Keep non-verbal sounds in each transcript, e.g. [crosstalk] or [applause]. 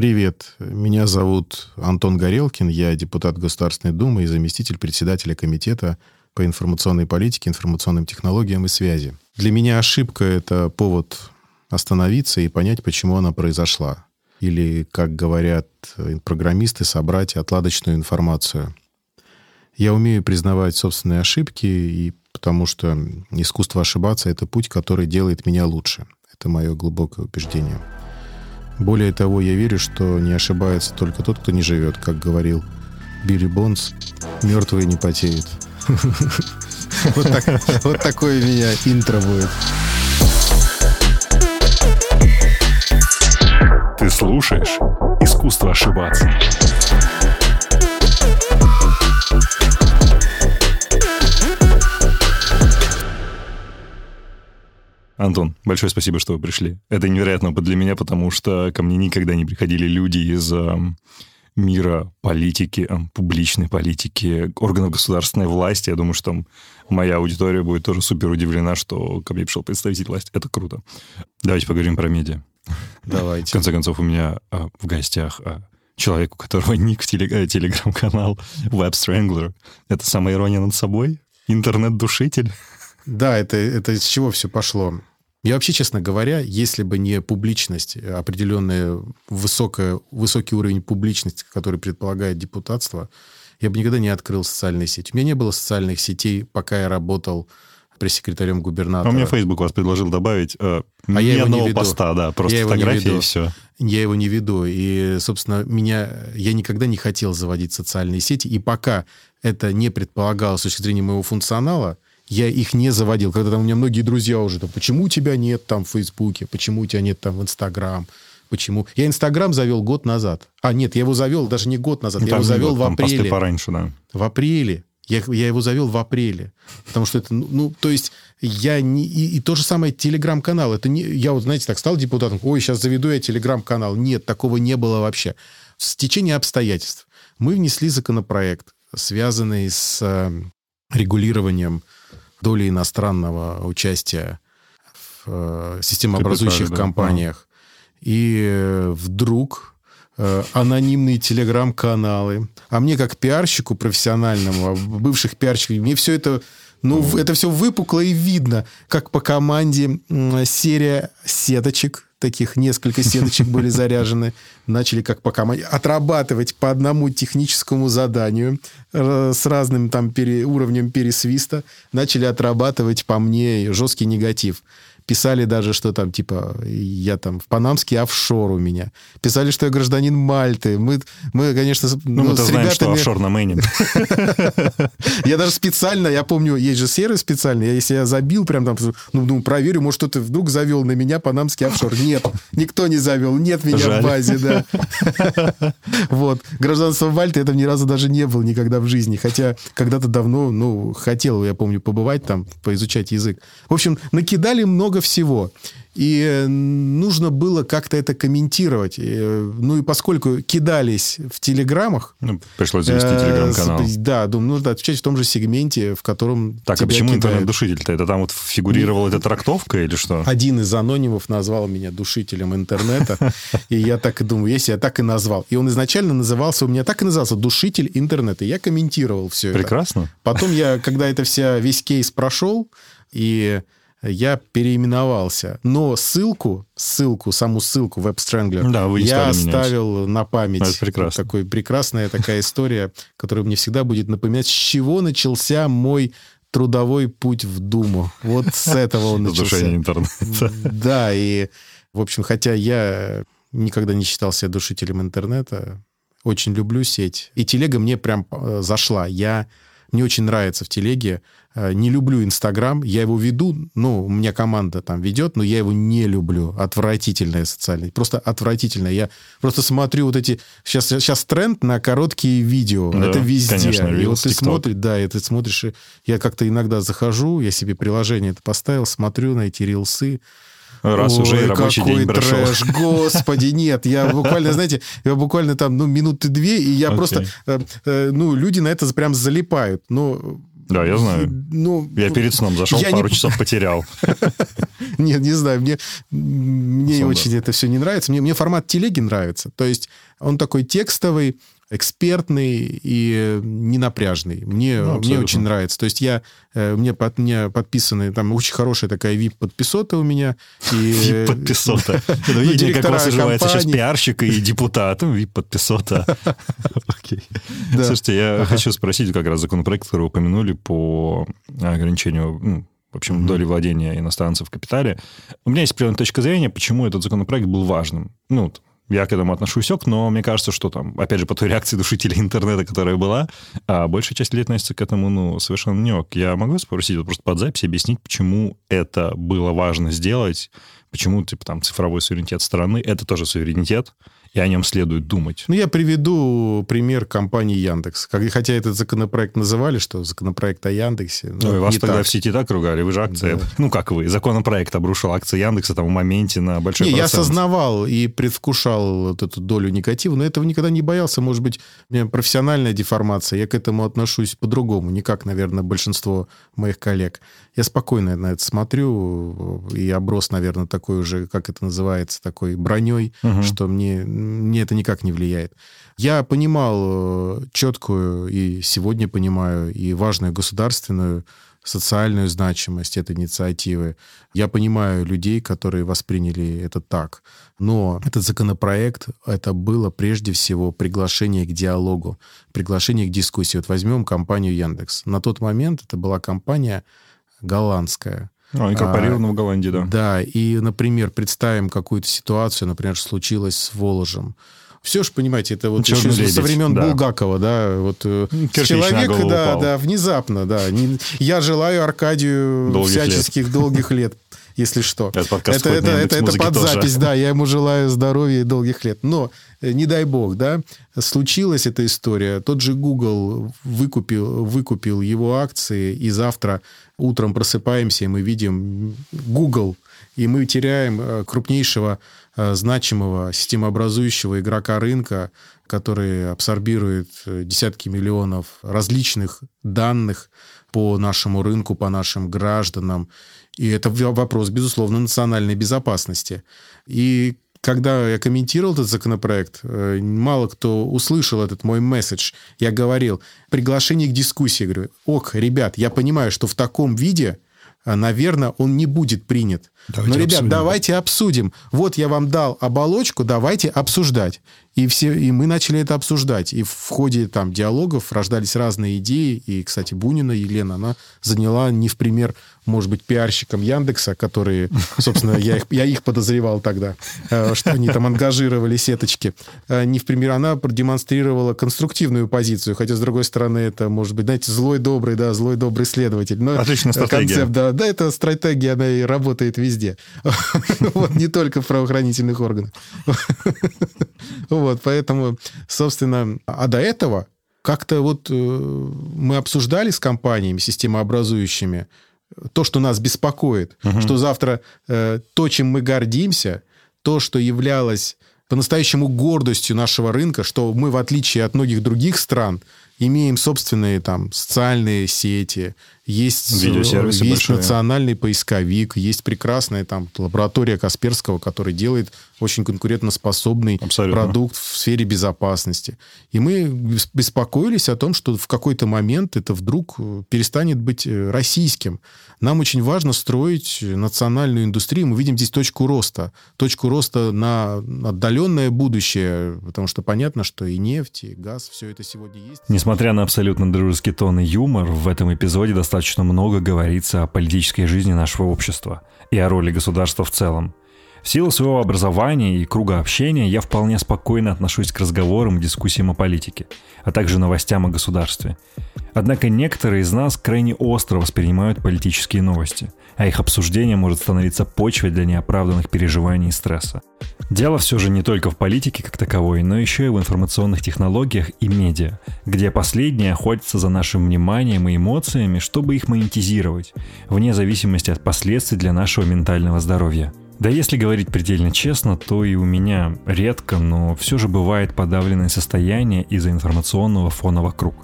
Привет, меня зовут Антон Горелкин, я депутат Государственной Думы и заместитель председателя Комитета по информационной политике, информационным технологиям и связи. Для меня ошибка — это повод остановиться и понять, почему она произошла. Или, как говорят программисты, собрать отладочную информацию. Я умею признавать собственные ошибки, и потому что искусство ошибаться — это путь, который делает меня лучше. Это мое глубокое убеждение. Более того, я верю, что не ошибается только тот, кто не живет, как говорил Билли Бонс, мертвые не потеют. [laughs] Вот, так, вот такое у меня интро будет. Ты слушаешь «Искусство ошибаться». Антон, большое спасибо, что вы пришли. Это невероятно для меня, потому что ко мне никогда не приходили люди из мира политики, публичной политики, органов государственной власти. Я думаю, что там моя аудитория будет тоже супер удивлена, что ко мне пришел представитель власти. Это круто. Давайте поговорим про медиа. Давайте. В конце концов, у меня а, в гостях а, человек, у которого ник в телег- телеграм-канал [laughs] Web Strangler. Это самая ирония над собой? Интернет-душитель? Да, это, это с чего все пошло? Я вообще, честно говоря, если бы не публичность, определенный высокая, высокий уровень публичности, который предполагает депутатство, я бы никогда не открыл социальные сети. У меня не было социальных сетей, пока я работал пресс-секретарем губернатора. А у меня Facebook вас предложил добавить. Э, а я его не веду. поста, да, просто я фотографии и все. Я его не веду. И, собственно, меня, я никогда не хотел заводить социальные сети. И пока это не предполагалось с точки зрения моего функционала, я их не заводил. Когда там у меня многие друзья уже, там, почему у тебя нет там в Фейсбуке, почему у тебя нет там в Инстаграм, почему... Я Инстаграм завел год назад. А, нет, я его завел даже не год назад, ну, я его завел год, в апреле. пораньше, да. В апреле. Я, я его завел в апреле. Потому что это, ну, ну то есть, я не... И, и то же самое телеграм-канал. Это не... Я вот, знаете, так стал депутатом, ой, сейчас заведу я телеграм-канал. Нет, такого не было вообще. В течение обстоятельств мы внесли законопроект, связанный с э, регулированием доли иностранного участия в э, системообразующих компаниях. Да. И э, вдруг э, анонимные телеграм-каналы. А мне как пиарщику профессиональному, а бывших пиарщиков, мне все это ну, это все выпукло и видно, как по команде серия сеточек, таких несколько сеточек были [laughs] заряжены, начали как по команде отрабатывать по одному техническому заданию с разным там пере, уровнем пересвиста, начали отрабатывать по мне жесткий негатив. Писали даже, что там, типа, я там в панамский офшор у меня. Писали, что я гражданин Мальты. Мы, мы конечно, ну, ну, мы с знаем, ребятами... что офшор на Мэне. [laughs] Я даже специально, я помню, есть же сервис специальный, если я забил прям там, ну, ну проверю, может, кто-то вдруг завел на меня панамский офшор. Нет, никто не завел, нет меня в базе, да. [laughs] Вот. Гражданство Мальты это ни разу даже не был никогда в жизни. Хотя когда-то давно, ну, хотел, я помню, побывать там, поизучать язык. В общем, накидали много всего. И э, нужно было как-то это комментировать. Э, ну и поскольку кидались в телеграммах... Ну, пришлось завести э, телеграм-канал. Да, думаю, нужно отвечать в том же сегменте, в котором Так, а почему интернет-душитель-то? Это там вот фигурировала эта трактовка или что? Один из анонимов назвал меня душителем интернета. И я так и думаю, если я так и назвал. И он изначально назывался, у меня так и назывался, душитель интернета. Я комментировал все Прекрасно. это. Потом я, когда это вся, весь кейс прошел, и я переименовался. Но ссылку, ссылку, саму ссылку Web Strangler да, вы я оставил на память. Это прекрасно. Такой прекрасная такая история, которая мне всегда будет напоминать, с чего начался мой трудовой путь в Думу. Вот с этого он [laughs] начался. интернета. Да, и, в общем, хотя я никогда не считал себя душителем интернета, очень люблю сеть. И телега мне прям э, зашла. Я мне очень нравится в телеге. Э, не люблю Инстаграм. Я его веду, ну, у меня команда там ведет, но я его не люблю. Отвратительная социальная. Просто отвратительная. Я просто смотрю вот эти... Сейчас, сейчас тренд на короткие видео. Да, это везде. Конечно, и вот ты смотришь, да, и ты смотришь... Я как-то иногда захожу, я себе приложение это поставил, смотрю на эти рилсы, Раз Ой, уже и рабочий какой день прошел. трэш, господи, нет. Я буквально, знаете, я буквально там, ну, минуты две, и я okay. просто, э, э, ну, люди на это прям залипают. Ну, Да, я знаю. Ну, я перед сном зашел, я пару не... часов потерял. [laughs] Нет, не знаю, мне, мне очень это все не нравится. Мне, мне формат телеги нравится. То есть он такой текстовый, экспертный и ненапряжный. Мне, ну, мне очень нравится. То есть я, э, мне, под, мне подписаны, там очень хорошая такая VIP-подписота у меня. [laughs] VIP-подписота. [laughs] Ну, видите, как у вас уживается сейчас пиарщик и депутат. VIP-подписота. [laughs] Слушайте, я хочу спросить как раз законопроект, который упомянули по ограничению ну, в общем, mm-hmm. доли владения иностранцев в капитале. У меня есть определенная точка зрения, почему этот законопроект был важным. Ну, я к этому отношусь ок, но мне кажется, что там, опять же, по той реакции душителей интернета, которая была, а большая часть людей относится к этому, ну, совершенно не ок. Я могу спросить, вот просто под запись объяснить, почему это было важно сделать, почему, типа, там, цифровой суверенитет страны — это тоже суверенитет, и о нем следует думать. Ну, я приведу пример компании Яндекс. Хотя этот законопроект называли, что законопроект о Яндексе. Ну, и вас тогда так. в сети так ругали, вы же акции... Да. Ну, как вы, законопроект обрушил акции Яндекса там в моменте на большой не, процент. я осознавал и предвкушал вот эту долю негатива, но этого никогда не боялся. Может быть, у меня профессиональная деформация, я к этому отношусь по-другому, не как, наверное, большинство моих коллег. Я спокойно на это смотрю и оброс, наверное, такой уже, как это называется, такой броней, угу. что мне мне это никак не влияет. Я понимал э, четкую и сегодня понимаю и важную государственную социальную значимость этой инициативы. Я понимаю людей, которые восприняли это так. Но этот законопроект, это было прежде всего приглашение к диалогу, приглашение к дискуссии. Вот возьмем компанию Яндекс. На тот момент это была компания голландская. А, инкорпорирована а, в Голландии, да. Да, и, например, представим какую-то ситуацию, например, случилось с Воложем. Все же, понимаете, это вот Черный еще лебедь, со времен да. Булгакова, да, вот э, Кирпич человек, да, упал. да, внезапно, да. Не, я желаю Аркадию долгих всяческих лет. долгих лет если что. Это подкаст это, это, это, это под тоже. запись, да, я ему желаю здоровья и долгих лет. Но, э, не дай бог, да, случилась эта история, тот же Google выкупил, выкупил его акции, и завтра утром просыпаемся, и мы видим Google, и мы теряем э, крупнейшего э, значимого системообразующего игрока рынка, который абсорбирует десятки миллионов различных данных по нашему рынку, по нашим гражданам. И это вопрос, безусловно, национальной безопасности. И когда я комментировал этот законопроект, э, мало кто услышал этот мой месседж. Я говорил, приглашение к дискуссии. Я говорю, ок, ребят, я понимаю, что в таком виде, наверное, он не будет принят. Давайте Но, ребят, обсудим. давайте обсудим. Вот я вам дал оболочку, давайте обсуждать. И, все, и мы начали это обсуждать. И в ходе там, диалогов рождались разные идеи. И, кстати, Бунина Елена, она заняла не в пример, может быть, пиарщиком Яндекса, которые, собственно, я их, я их подозревал тогда, э, что они там ангажировали сеточки. Э, не в пример, она продемонстрировала конструктивную позицию. Хотя, с другой стороны, это, может быть, знаете, злой добрый, да, злой добрый следователь. Но Отличная стратегия. Концепт, да, да, эта стратегия, она и работает везде. [laughs] Вот, не только в правоохранительных органах. [laughs] Вот, поэтому, собственно, а до этого как-то вот э, мы обсуждали с компаниями системообразующими то, что нас беспокоит, угу. что завтра э, то, чем мы гордимся, то, что являлось по-настоящему гордостью нашего рынка, что мы, в отличие от многих других стран, имеем собственные там социальные сети, есть, есть большие. национальный поисковик, есть прекрасная там лаборатория Касперского, которая делает очень конкурентоспособный Абсолютно. продукт в сфере безопасности. И мы беспокоились о том, что в какой-то момент это вдруг э, перестанет быть э, российским. Нам очень важно строить национальную индустрию. Мы видим здесь точку роста. Точку роста на отдаленное будущее, потому что понятно, что и нефть, и газ, все это сегодня есть. Несмотря на абсолютно дружеский тон и юмор, в этом эпизоде достаточно много говорится о политической жизни нашего общества и о роли государства в целом. В силу своего образования и круга общения я вполне спокойно отношусь к разговорам и дискуссиям о политике, а также новостям о государстве. Однако некоторые из нас крайне остро воспринимают политические новости, а их обсуждение может становиться почвой для неоправданных переживаний и стресса. Дело все же не только в политике как таковой, но еще и в информационных технологиях и медиа, где последние охотятся за нашим вниманием и эмоциями, чтобы их монетизировать, вне зависимости от последствий для нашего ментального здоровья. Да если говорить предельно честно, то и у меня редко, но все же бывает подавленное состояние из-за информационного фона вокруг.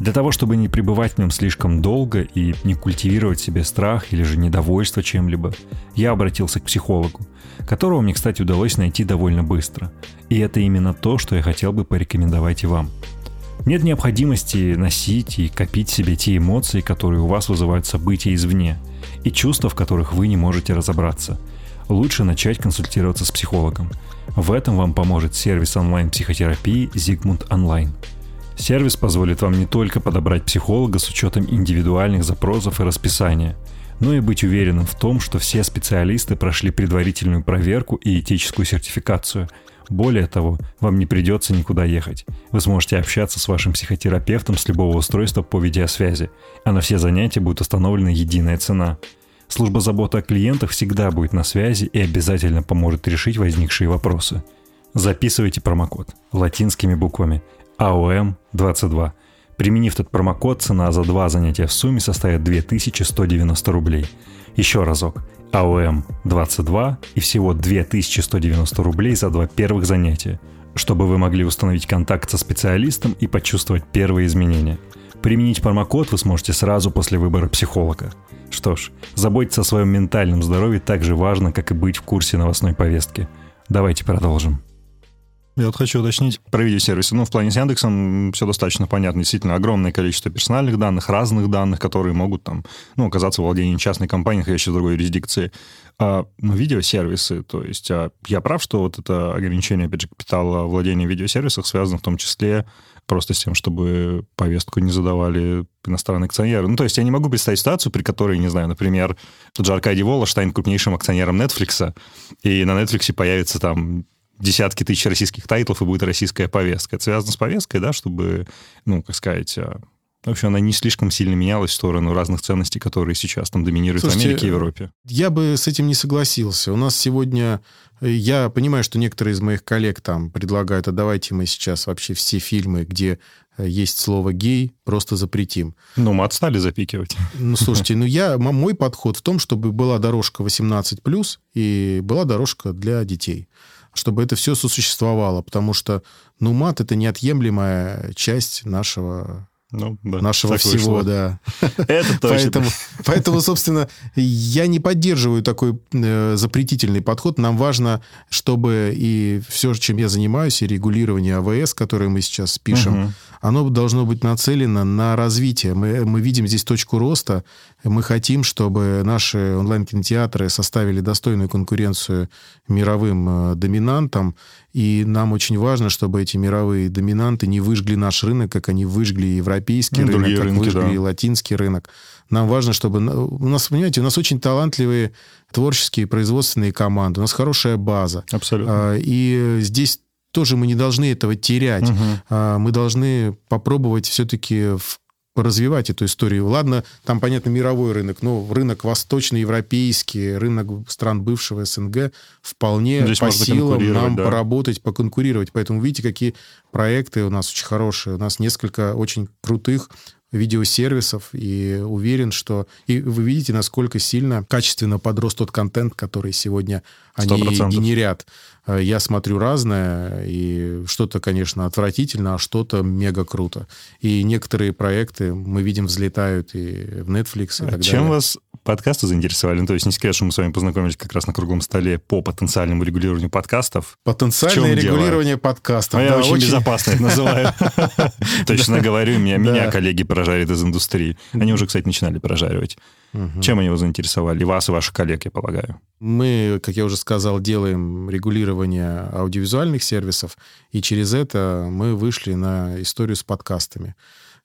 Для того, чтобы не пребывать в нем слишком долго и не культивировать себе страх или же недовольство чем-либо, я обратился к психологу, которого мне, кстати, удалось найти довольно быстро. И это именно то, что я хотел бы порекомендовать и вам. Нет необходимости носить и копить себе те эмоции, которые у вас вызывают события извне, и чувства, в которых вы не можете разобраться. Лучше начать консультироваться с психологом. В этом вам поможет сервис онлайн-психотерапии Zigmund Online. Сервис позволит вам не только подобрать психолога с учетом индивидуальных запросов и расписания, но и быть уверенным в том, что все специалисты прошли предварительную проверку и этическую сертификацию. Более того, вам не придется никуда ехать. Вы сможете общаться с вашим психотерапевтом с любого устройства по видеосвязи, а на все занятия будет установлена единая цена. Служба заботы о клиентах всегда будет на связи и обязательно поможет решить возникшие вопросы. Записывайте промокод латинскими буквами AOM22. Применив этот промокод, цена за два занятия в сумме составит 2190 рублей. Еще разок. AOM22 и всего 2190 рублей за два первых занятия, чтобы вы могли установить контакт со специалистом и почувствовать первые изменения. Применить промокод вы сможете сразу после выбора психолога. Что ж, заботиться о своем ментальном здоровье так же важно, как и быть в курсе новостной повестки. Давайте продолжим. Я вот хочу уточнить про видеосервисы. Ну, в плане с Яндексом все достаточно понятно. Действительно, огромное количество персональных данных, разных данных, которые могут там, ну, оказаться в владении частной компании, находящейся в другой юрисдикции. А, ну, видеосервисы, то есть а, я прав, что вот это ограничение, опять же, капитала владения видеосервисах связано в том числе просто с тем, чтобы повестку не задавали иностранные акционеры. Ну, то есть я не могу представить ситуацию, при которой, не знаю, например, тот же Аркадий Вола станет крупнейшим акционером Netflix, и на Netflix появится там десятки тысяч российских тайтлов, и будет российская повестка. Это связано с повесткой, да, чтобы, ну, как сказать, а, в общем, она не слишком сильно менялась в сторону разных ценностей, которые сейчас там доминируют Слушайте, в Америке и Европе. Я бы с этим не согласился. У нас сегодня... Я понимаю, что некоторые из моих коллег там предлагают, а давайте мы сейчас вообще все фильмы, где есть слово «гей», просто запретим. Ну, мы отстали запикивать. Ну, слушайте, ну я, мой подход в том, чтобы была дорожка 18+, и была дорожка для детей чтобы это все сосуществовало, потому что, ну, мат — это неотъемлемая часть нашего ну, да, нашего всего, вышло. да. [laughs] Это точно. Поэтому, поэтому, собственно, я не поддерживаю такой э, запретительный подход. Нам важно, чтобы и все, чем я занимаюсь, и регулирование АВС, которое мы сейчас пишем, угу. Оно должно быть нацелено на развитие. Мы, мы видим здесь точку роста. Мы хотим, чтобы наши онлайн-кинотеатры составили достойную конкуренцию мировым э, доминантам. И нам очень важно, чтобы эти мировые доминанты не выжгли наш рынок, как они выжгли европейский ну, рынок, как рынки, выжгли да. латинский рынок. Нам важно, чтобы... У нас, понимаете, у нас очень талантливые творческие производственные команды, у нас хорошая база. Абсолютно. А, и здесь тоже мы не должны этого терять. Угу. Мы должны попробовать все-таки развивать эту историю. Ладно, там, понятно, мировой рынок, но рынок восточноевропейский, рынок стран бывшего СНГ вполне Здесь по силам нам да. поработать, поконкурировать. Поэтому видите, какие проекты у нас очень хорошие. У нас несколько очень крутых видеосервисов, и уверен, что... И вы видите, насколько сильно, качественно подрос тот контент, который сегодня они 100%. генерят. Э, я смотрю разное, и что-то, конечно, отвратительно, а что-то мега круто. И некоторые проекты, мы видим, взлетают и в Netflix, и а так чем далее. вас подкасты заинтересовали? Ну, то есть не секрет, что мы с вами познакомились как раз на круглом столе по потенциальному регулированию подкастов. Потенциальное регулирование дело? подкастов. А да, я очень, очень безопасно это называю. [laughs] Точно говорю, меня коллеги прожарят из индустрии. Они уже, кстати, начинали прожаривать. Чем они его заинтересовали? вас, и ваших коллег, я полагаю. Мы, как я уже сказал, делаем регулирование аудиовизуальных сервисов, и через это мы вышли на историю с подкастами.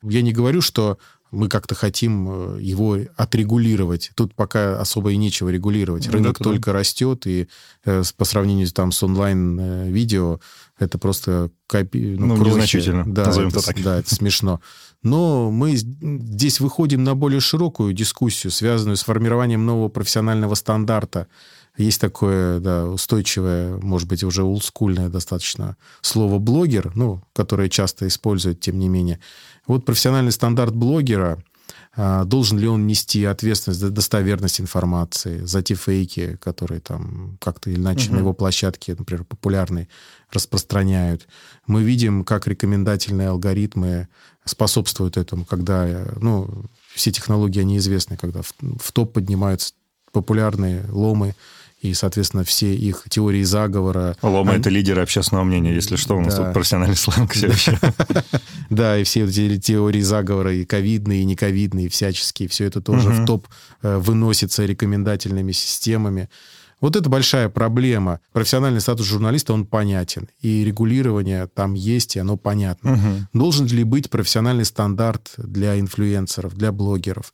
Я не говорю, что мы как-то хотим э, его отрегулировать. Тут пока особо и нечего регулировать. Рынок да, только да. растет, и э, по сравнению там, с онлайн-видео э, это просто копи... ну, ну незначительно, да, это, так. Да, это смешно. Но мы здесь выходим на более широкую дискуссию, связанную с формированием нового профессионального стандарта. Есть такое да, устойчивое, может быть, уже олдскульное достаточно слово «блогер», ну, которое часто используют, тем не менее. Вот профессиональный стандарт блогера должен ли он нести ответственность за достоверность информации, за те фейки, которые там как-то или иначе угу. на его площадке, например, популярные, распространяют. Мы видим, как рекомендательные алгоритмы способствуют этому, когда, ну, все технологии, они известны, когда в, в топ поднимаются популярные ломы, и, соответственно, все их теории заговора... Лома они... — это лидеры общественного мнения, если что, у нас да. тут профессиональный сленг все еще. [laughs] Да, и все эти теории заговора, и ковидные, и нековидные, и всяческие, все это тоже в топ э, выносится рекомендательными системами. Вот это большая проблема. Профессиональный статус журналиста, он понятен. И регулирование там есть, и оно понятно. Угу. Должен ли быть профессиональный стандарт для инфлюенсеров, для блогеров?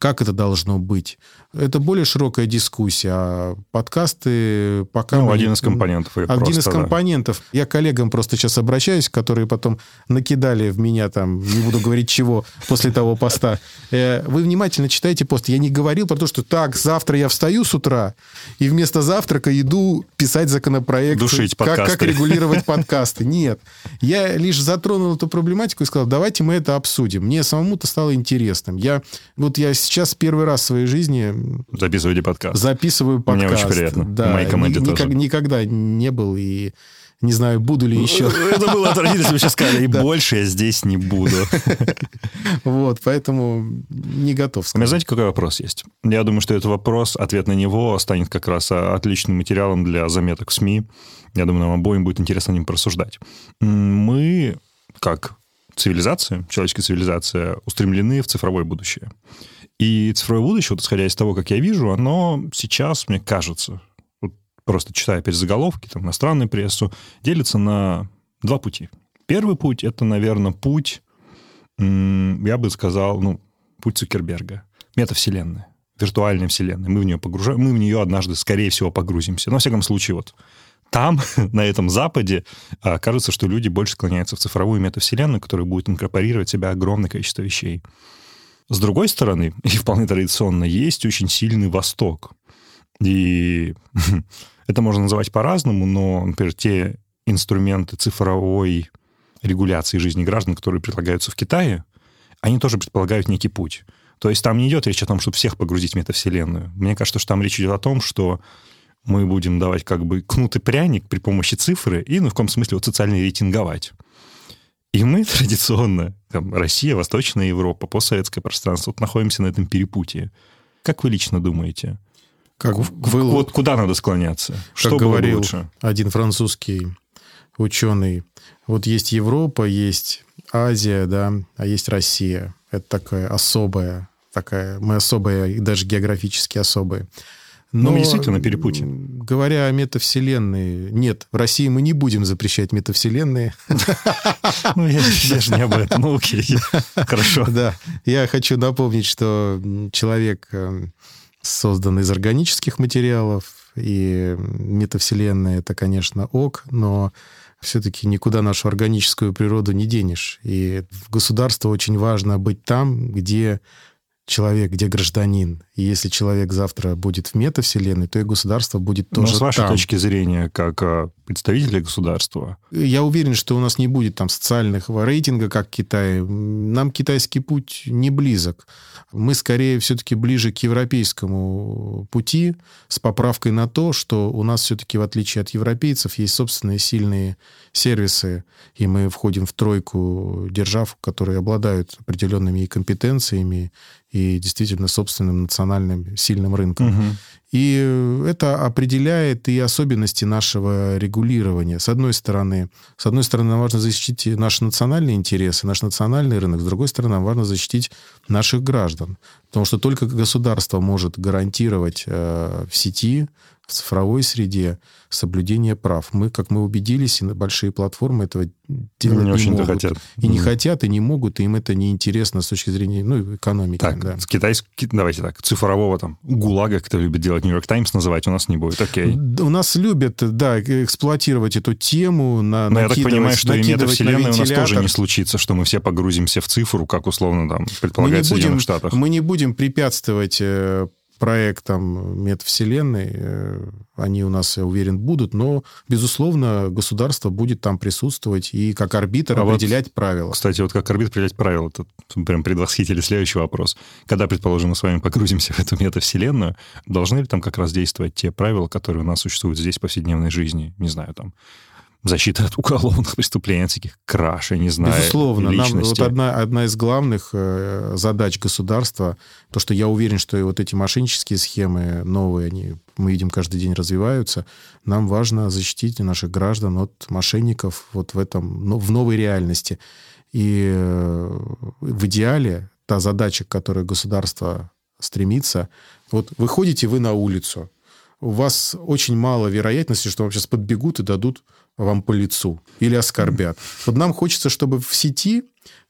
Как это должно быть? Это более широкая дискуссия. А подкасты пока... Ну, мы... один из компонентов. Один просто, из компонентов. Да. Я коллегам просто сейчас обращаюсь, которые потом накидали в меня там, не буду говорить чего, после того поста. Э, вы внимательно читайте пост. Я не говорил про то, что так, завтра я встаю с утра и вместо завтрака иду писать законопроект. Душить как, подкасты. Как регулировать [laughs] подкасты. Нет. Я лишь затронул эту проблематику и сказал, давайте мы это обсудим. Мне самому-то стало интересным. Я, вот я сейчас первый раз в своей жизни Записываете подкаст. Записываю подкаст. Мне очень приятно. Да. Моей команде Никак, тоже. Никогда не был и не знаю, буду ли еще. Это было бы сейчас сказали, и [laughs] больше я здесь не буду. [laughs] Вот, поэтому не готов сказать. У меня, знаете, какой вопрос есть? Я думаю, что этот вопрос, ответ на него станет как раз отличным материалом для заметок в СМИ. Я думаю, нам обоим будет интересно ним порассуждать. Мы, как цивилизация, человеческая цивилизация, устремлены в цифровое будущее. И цифровое будущее, вот исходя из того, как я вижу, оно сейчас, мне кажется, вот просто читая опять заголовки, там, иностранную прессу, делится на два пути. Первый путь — это, наверное, путь, я бы сказал, ну, путь Цукерберга. Метавселенная, виртуальная вселенная. Мы в нее погружаем, мы в нее однажды, скорее всего, погрузимся. Но, во всяком случае, вот там, [laughs] на этом Западе, а, кажется, что люди больше склоняются в цифровую метавселенную, которая будет инкорпорировать в себя огромное количество вещей. С другой стороны, [laughs] и вполне традиционно, есть очень сильный Восток. И [laughs] это можно называть по-разному, но, например, те инструменты цифровой регуляции жизни граждан, которые предлагаются в Китае, они тоже предполагают некий путь. То есть там не идет речь о том, чтобы всех погрузить в метавселенную. Мне кажется, что там речь идет о том, что мы будем давать как бы кнутый пряник при помощи цифры и, ну, в каком смысле, вот социально рейтинговать. И мы [laughs] традиционно, там, Россия, Восточная Европа, постсоветское пространство, вот находимся на этом перепутье. Как вы лично думаете? Как вы... Вот куда надо склоняться? Как Что говорил лучше? один французский ученый, вот есть Европа, есть Азия, да, а есть Россия. Это такая особая, такая, мы особая, и даже географически особые. Но, Но мы действительно перепутье. Говоря о метавселенной, нет, в России мы не будем запрещать метавселенные. [laughs] Ну, я же не об этом, ну окей, хорошо. Да, я хочу напомнить, что человек э, создан из органических материалов, и метавселенная — это, конечно, ок, но все-таки никуда нашу органическую природу не денешь. И в государство очень важно быть там, где человек, где гражданин. И если человек завтра будет в метавселенной, то и государство будет тоже Но с вашей там. точки зрения, как а, представителя государства? Я уверен, что у нас не будет там социальных рейтинга, как Китай. Нам китайский путь не близок. Мы скорее все-таки ближе к европейскому пути с поправкой на то, что у нас все-таки, в отличие от европейцев, есть собственные сильные сервисы, и мы входим в тройку держав, которые обладают определенными и компетенциями, и действительно собственным национальным сильным рынком. Угу. И это определяет и особенности нашего регулирования. С одной стороны, с одной стороны, нам важно защитить наши национальные интересы, наш национальный рынок. С другой стороны, нам важно защитить наших граждан. Потому что только государство может гарантировать э, в сети в цифровой среде соблюдение прав. Мы, как мы убедились, и большие платформы этого делать не, не могут. хотят. И mm. не хотят, и не могут, и им это неинтересно с точки зрения ну, экономики. Так, да. китайский, давайте так, цифрового там гулага, кто любит делать Нью-Йорк Таймс, называть у нас не будет, окей. У нас любят, да, эксплуатировать эту тему, на, Но я так понимаю, что и метавселенная у нас тоже не случится, что мы все погрузимся в цифру, как условно там предполагается мы не будем, в Штатах. Мы не будем препятствовать э, проектам метавселенной, э, они у нас, я уверен, будут, но, безусловно, государство будет там присутствовать и как арбитр а определять вот, правила. Кстати, вот как арбитр определять правила, это прям предвосхитили следующий вопрос. Когда, предположим, мы с вами погрузимся в эту метавселенную, должны ли там как раз действовать те правила, которые у нас существуют здесь в повседневной жизни? Не знаю, там, защита от уголовных [laughs] преступлений, от всяких краш, я не знаю, Безусловно. Нам вот одна, одна из главных э, задач государства, то, что я уверен, что и вот эти мошеннические схемы новые, они, мы видим, каждый день развиваются, нам важно защитить наших граждан от мошенников вот в этом, ну, в новой реальности. И э, в идеале та задача, к которой государство стремится, вот выходите вы на улицу, у вас очень мало вероятности, что вам сейчас подбегут и дадут вам по лицу или оскорбят. Вот нам хочется, чтобы в сети,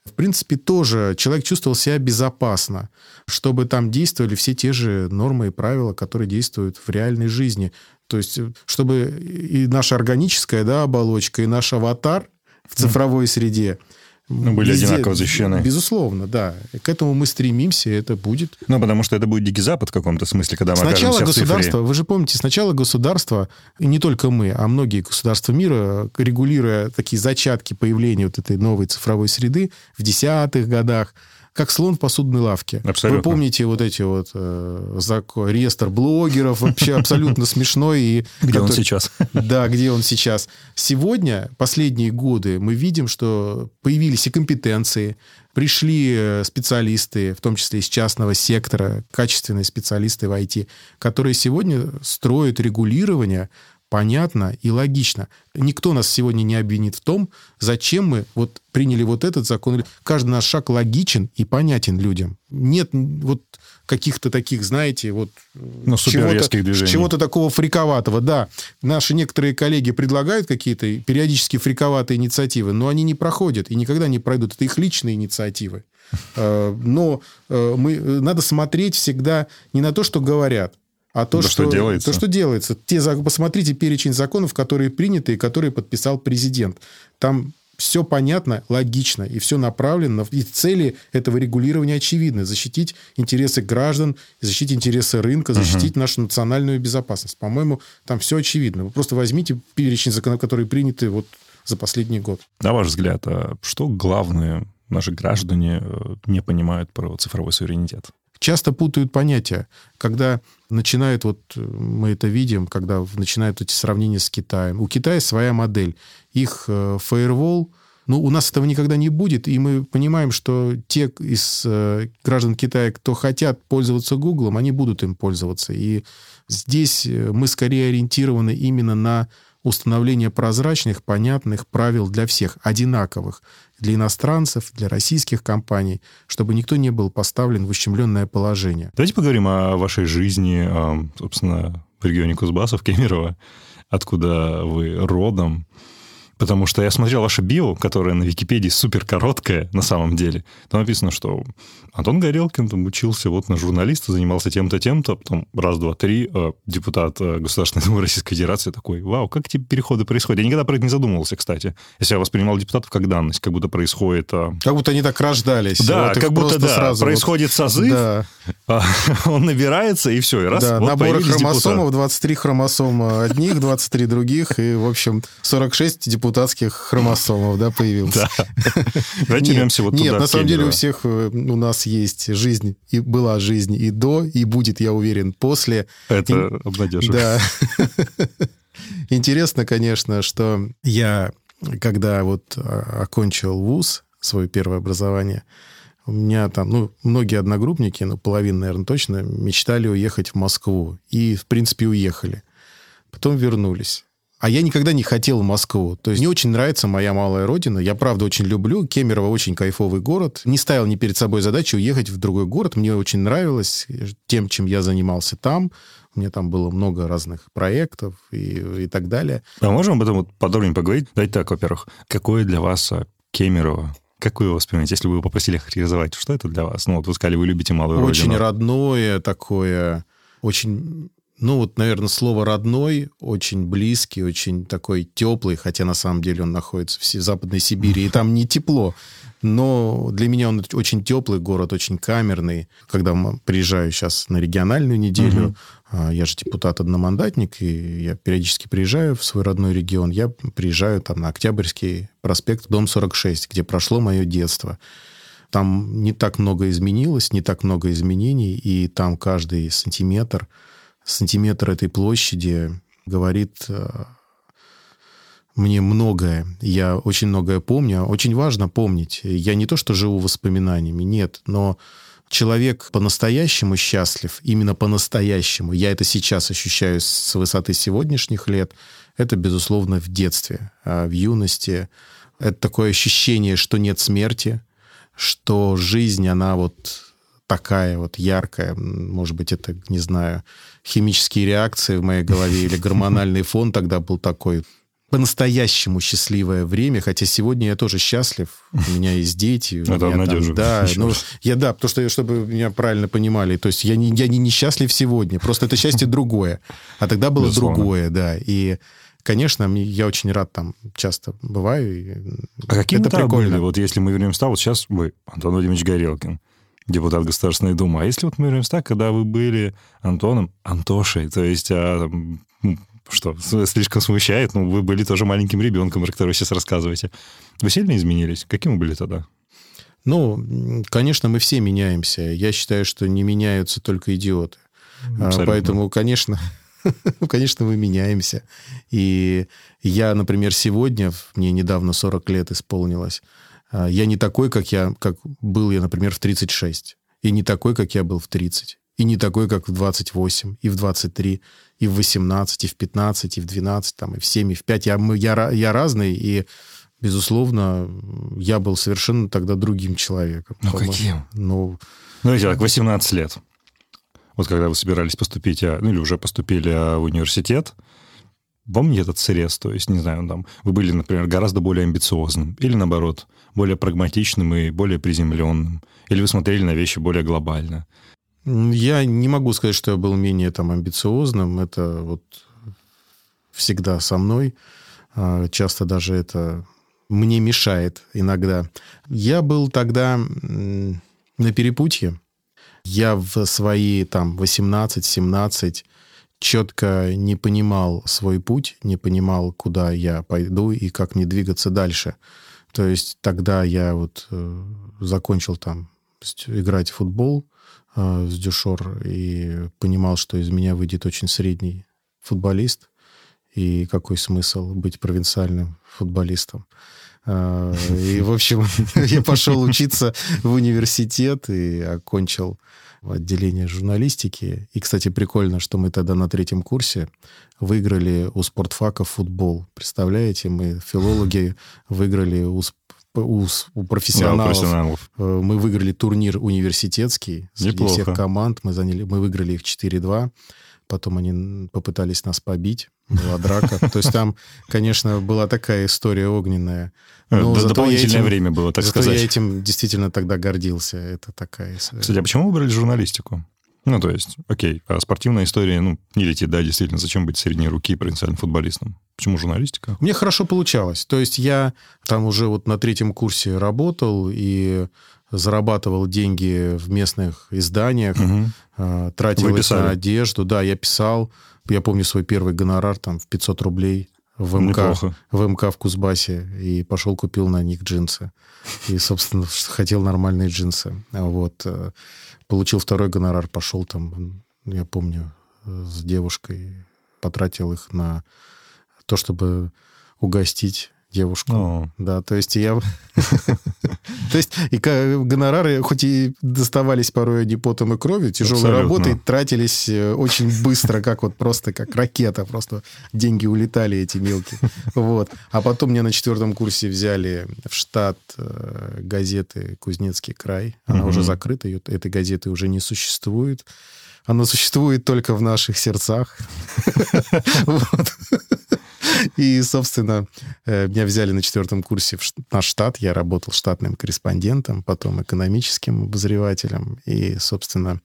в принципе, тоже человек чувствовал себя безопасно, чтобы там действовали все те же нормы и правила, которые действуют в реальной жизни. То есть, чтобы и наша органическая да, оболочка, и наш аватар в цифровой среде – ну, были Везде, одинаково защищены. Безусловно, да. И к этому мы стремимся, и это будет. Ну, потому что это будет Дикий Запад в каком-то смысле, когда мы Сначала государство, вы же помните, сначала государство, и не только мы, а многие государства мира, регулируя такие зачатки появления вот этой новой цифровой среды в десятых годах, как слон в посудной лавке. Абсолютно. Вы помните вот эти вот э, закон, реестр блогеров, вообще абсолютно смешной. И [laughs] где он сейчас? [laughs] Да, где он сейчас. Сегодня, последние годы, мы видим, что появились и компетенции, пришли э, специалисты, в том числе из частного сектора, качественные специалисты в IT, которые сегодня строят регулирование понятно и логично. Никто нас сегодня не обвинит в том, зачем мы вот приняли вот этот закон. Каждый наш шаг логичен и понятен людям. Нет вот каких-то таких, знаете, вот ну, чего-то, чего-то такого фриковатого. Да, наши некоторые коллеги предлагают какие-то периодически фриковатые инициативы, но они не проходят и никогда не пройдут. Это их личные инициативы. Э, но э, мы, э, надо смотреть всегда не на то, что говорят, а то, да что, что делается. То, что делается. Те, посмотрите перечень законов, которые приняты и которые подписал президент. Там все понятно, логично, и все направлено, и цели этого регулирования очевидны. Защитить интересы граждан, защитить интересы рынка, защитить угу. нашу национальную безопасность. По-моему, там все очевидно. Вы просто возьмите перечень законов, которые приняты вот за последний год. На ваш взгляд, а что главное наши граждане э, не понимают про цифровой суверенитет? Часто путают понятия. Когда начинают, вот мы это видим, когда начинают эти сравнения с Китаем. У Китая своя модель. Их фаервол, ну, у нас этого никогда не будет, и мы понимаем, что те из э, граждан Китая, кто хотят пользоваться Гуглом, они будут им пользоваться. И здесь э, мы скорее ориентированы именно на установление прозрачных, понятных правил для всех, одинаковых для иностранцев, для российских компаний, чтобы никто не был поставлен в ущемленное положение. Давайте поговорим о вашей жизни, собственно, в регионе Кузбасса, в Кемерово, откуда вы родом. Потому что я смотрел ваше био, которое на Википедии супер короткое на самом деле. Там написано, что Антон Горелкин там учился вот на журналиста, занимался тем-то, тем-то, потом раз, два, три, э, депутат э, Государственной Думы Российской Федерации такой, вау, как эти переходы происходят? Я никогда про это не задумывался, кстати. Если я воспринимал депутатов как данность, как будто происходит... Э... Как будто они так рождались. Да, вот как будто, да, сразу происходит вот... созыв, да. А, [laughs] он набирается, и все, и раз, да, вот набор хромосомов, депутат. 23 хромосома одних, 23 других, и, в общем, 46 депутатов депутатских хромосомов, да, появился. Да. [laughs] Давайте вернемся вот Нет, на самом деле у всех э, у нас есть жизнь, и была жизнь и до, и будет, я уверен, после. Это обнадеживает. Да. [laughs] Интересно, конечно, что я, когда вот а, окончил вуз, свое первое образование, у меня там, ну, многие одногруппники, ну, половина, наверное, точно, мечтали уехать в Москву. И, в принципе, уехали. Потом вернулись. А я никогда не хотел в Москву. То есть мне очень нравится моя малая родина. Я, правда, очень люблю. Кемерово очень кайфовый город. Не ставил ни перед собой задачу уехать в другой город. Мне очень нравилось тем, чем я занимался там. У меня там было много разных проектов и, и так далее. А можем об этом вот подробнее поговорить? Давайте так, во-первых, какое для вас а, Кемерово? Как вы его воспринимаете, если бы вы попросили характеризовать? Что это для вас? Ну, вот вы сказали, вы любите малую очень родину. Очень родное такое, очень ну, вот, наверное, слово «родной» очень близкий, очень такой теплый, хотя на самом деле он находится в Западной Сибири, и там не тепло. Но для меня он очень теплый город, очень камерный. Когда приезжаю сейчас на региональную неделю, угу. я же депутат-одномандатник, и я периодически приезжаю в свой родной регион. Я приезжаю там на Октябрьский проспект, дом 46, где прошло мое детство. Там не так много изменилось, не так много изменений, и там каждый сантиметр, сантиметр этой площади говорит э, мне многое. Я очень многое помню. Очень важно помнить. Я не то, что живу воспоминаниями, нет, но человек по-настоящему счастлив, именно по-настоящему. Я это сейчас ощущаю с высоты сегодняшних лет. Это, безусловно, в детстве, а в юности. Это такое ощущение, что нет смерти, что жизнь, она вот такая вот яркая. Может быть, это, не знаю, химические реакции в моей голове или [laughs] гормональный фон тогда был такой по-настоящему счастливое время, хотя сегодня я тоже счастлив, у меня есть дети. [laughs] Это обнадеживает. Да, [laughs] ну, я, да, потому что, чтобы меня правильно понимали, то есть я не, я не несчастлив сегодня, просто это счастье другое, а тогда было Безусловно. другое, да, и Конечно, я очень рад там часто бываю. А какие это прикольно. были? Вот если мы вернемся, вот сейчас вы, Антон Владимирович Горелкин, депутат Государственной Думы. А если вот мы вернемся так, когда вы были Антоном, Антошей, то есть а, что, слишком смущает? Ну, вы были тоже маленьким ребенком, про который вы сейчас рассказываете. Вы сильно изменились? Каким вы были тогда? Ну, конечно, мы все меняемся. Я считаю, что не меняются только идиоты. А, Абсолютно. Поэтому, конечно, [laughs] конечно, мы меняемся. И я, например, сегодня, мне недавно 40 лет исполнилось, а, я не такой, как я, как был я, например, в 36. И не такой, как я был в 30. И не такой, как в 28, и в 23, и в 18, и в 15, и в 12, там, и в 7, и в 5. Я, мы, я, я разный, и, безусловно, я был совершенно тогда другим человеком. Ну, каким? Ну, ну, видите, так, 18 лет. Вот когда вы собирались поступить, а, ну, или уже поступили а, в университет, вам нет этот срез, то есть, не знаю, там, вы были, например, гораздо более амбициозным, или, наоборот, более прагматичным и более приземленным, или вы смотрели на вещи более глобально. Я не могу сказать, что я был менее там амбициозным. Это вот всегда со мной. А, часто даже это мне мешает иногда. Я был тогда на перепутье. Я в свои там 18-17 четко не понимал свой путь, не понимал, куда я пойду и как мне двигаться дальше. То есть тогда я вот э, закончил там играть в футбол, э, с Дюшор и понимал, что из меня выйдет очень средний футболист. И какой смысл быть провинциальным футболистом? Э, и, в общем, [laughs] я пошел учиться в университет и окончил отделение журналистики. И, кстати, прикольно, что мы тогда на третьем курсе выиграли у спортфака футбол. Представляете, мы, филологи, [laughs] выиграли у у, у профессионалов. Да, профессионалов. Э, мы выиграли турнир университетский среди Неплохо. всех команд. Мы, заняли, мы выиграли их 4-2. Потом они попытались нас побить. Была драка. То есть там, конечно, была такая история огненная. Э, Но Дополнительное этим, время было, так зато сказать. я этим действительно тогда гордился. Это такая... Кстати, а почему выбрали журналистику? Ну, то есть, окей, а спортивная история, ну, не летит, да, действительно, зачем быть средней руки провинциальным футболистом? Почему журналистика? Мне хорошо получалось. То есть я там уже вот на третьем курсе работал и зарабатывал деньги в местных изданиях, угу. тратил их на одежду. Да, я писал. Я помню свой первый гонорар там в 500 рублей в МК, в МК в Кузбассе и пошел купил на них джинсы. И, собственно, хотел нормальные джинсы. Вот. Э, получил второй гонорар, пошел там, я помню, с девушкой, потратил их на то, чтобы угостить девушку. О. Да, то есть я... [laughs] То есть и гонорары, хоть и доставались порой не потом и кровью, тяжелой работой, тратились э, очень быстро, как вот просто как ракета, просто деньги улетали эти мелкие. Вот. А потом меня на четвертом курсе взяли в штат э, газеты «Кузнецкий край». Она уже закрыта, этой газеты уже не существует. Она существует только в наших сердцах. [laughs] И, собственно, э, меня взяли на четвертом курсе в наш штат. Я работал штатным корреспондентом, потом экономическим обозревателем. И, собственно,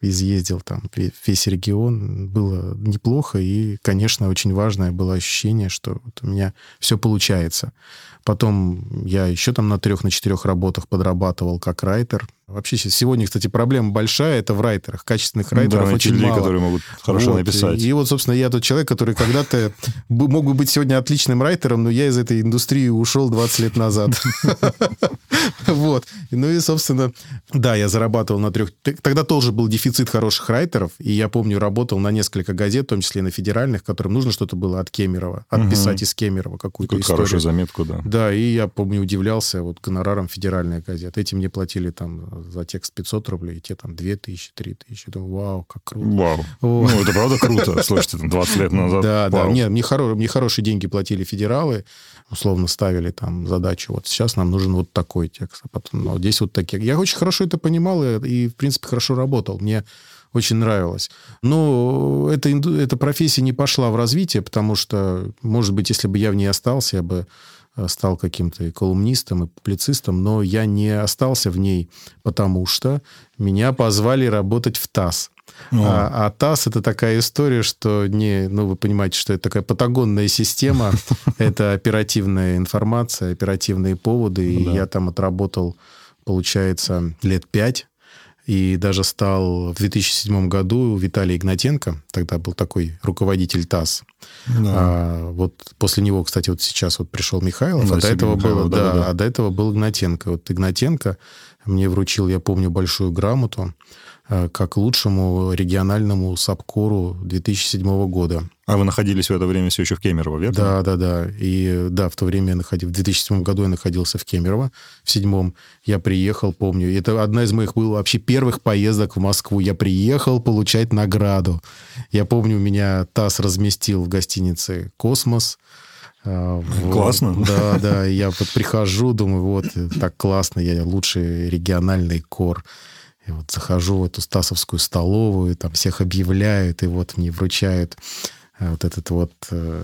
изъездил там весь регион. Было неплохо, и, конечно, очень важное было ощущение, что вот у меня все получается. Потом я еще там на трех, на четырех работах подрабатывал как райтер. Вообще сегодня, кстати, проблема большая, это в райтерах. Качественных райтеров да, очень людей, мало. которые могут хорошо вот. написать. И, и вот, собственно, я тот человек, который когда-то мог бы быть сегодня отличным райтером, но я из этой индустрии ушел 20 лет назад. [laughs] Вот. Ну и, собственно, да, я зарабатывал на трех... Тогда тоже был дефицит хороших райтеров, и я помню, работал на несколько газет, в том числе на федеральных, которым нужно что-то было от Кемерова, отписать из Кемерова какую-то историю. Хорошую заметку, да. Да, и я помню, удивлялся вот гонораром федеральной газеты. Эти мне платили там за текст 500 рублей, и те там 2000, 3000. Думаю, вау, как круто. Вау. Ну, это правда круто. Слушайте, там 20 лет назад. Да, да. Нет, мне, хоро... мне хорошие деньги платили федералы, условно ставили там задачу, вот сейчас нам нужен вот такой текст, а потом, ну, здесь вот такие. Я очень хорошо это понимал и, и в принципе, хорошо работал. Мне очень нравилось. Но эта, эта профессия не пошла в развитие, потому что, может быть, если бы я в ней остался, я бы стал каким-то и колумнистом, и публицистом, но я не остался в ней, потому что меня позвали работать в ТАСС. А, а ТАСС это такая история, что не, ну вы понимаете, что это такая патагонная система, [laughs] это оперативная информация, оперативные поводы, и я там отработал, получается, лет пять и даже стал в 2007 году Виталий Игнатенко, тогда был такой руководитель ТАСС. Да. А, вот после него, кстати, вот сейчас вот пришел Михайлов, а до этого Михайлов, было, да, да, да, а до этого был Игнатенко. Вот Игнатенко мне вручил, я помню, большую грамоту Э, как лучшему региональному САПКОРу 2007 года. А вы находились в это время все еще в Кемерово, верно? Да, да, да. И да, в то время я находил, в 2007 году я находился в Кемерово, в седьмом. Я приехал, помню, это одна из моих было вообще первых поездок в Москву. Я приехал получать награду. Я помню, меня ТАСС разместил в гостинице «Космос». Э, классно. Вот, да, да. Я вот прихожу, думаю, вот, так классно, я лучший региональный кор. И вот захожу в эту Стасовскую столовую, там всех объявляют, и вот мне вручают э, вот этот вот э,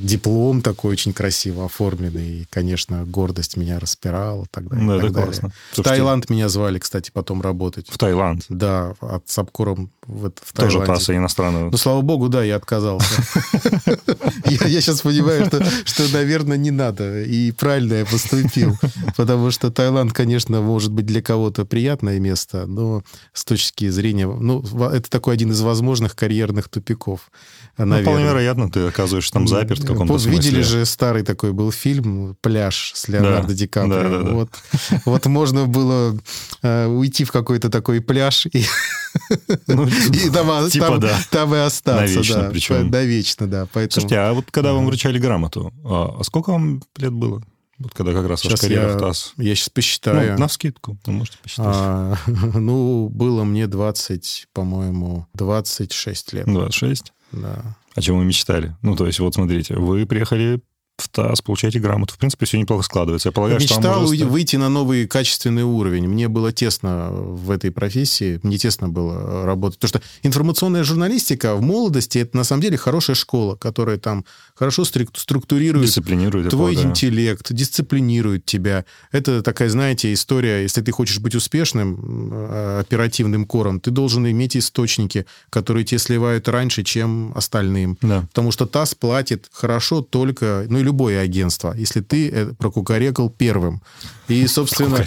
диплом такой очень красиво оформленный. И, конечно, гордость меня распирала. Тогда, ну, это так классно. Далее. В Таиланд меня звали, кстати, потом работать. В Таиланд? Да, от Сапкором в, в Тоже Таиланде. иностранную. Ну, слава богу, да, я отказался. [laughs] Я сейчас понимаю, что, наверное, не надо. И правильно я поступил. Потому что Таиланд, конечно, может быть для кого-то приятное место, но с точки зрения... Ну, это такой один из возможных карьерных тупиков. Ну, вполне вероятно, ты оказываешься там заперт в каком-то смысле. Видели же старый такой был фильм «Пляж» с Леонардо да, Ди Каприо. Да, да, да. Вот, вот можно было э, уйти в какой-то такой пляж и, [laughs] ну, и там, типа, там, да. там и остаться. Навечно да, причем. Навечно, да. Поэтому... Слушайте, а вот когда вам вручали грамоту, а, а сколько вам лет было? Вот когда как раз сейчас карьера я, в ТАСС. Я сейчас посчитаю. Ну, на скидку, вы можете посчитать. А, [laughs] ну, было мне 20, по-моему, 26 лет. 26? Да. О чем вы мечтали? Ну, то есть, вот смотрите, вы приехали в ТАСС, получаете грамоту. В принципе, все неплохо складывается. Я полагаю, Мечтал что уже... выйти на новый качественный уровень. Мне было тесно в этой профессии, мне тесно было работать. Потому что информационная журналистика в молодости это на самом деле хорошая школа, которая там хорошо структурирует дисциплинирует твой это, интеллект, дисциплинирует тебя. Это такая, знаете, история, если ты хочешь быть успешным э, оперативным кором, ты должен иметь источники, которые тебе сливают раньше, чем остальным. Да. Потому что ТАСС платит хорошо только, ну любое агентство, если ты э, прокукарекал первым. И, [laughs] собственно...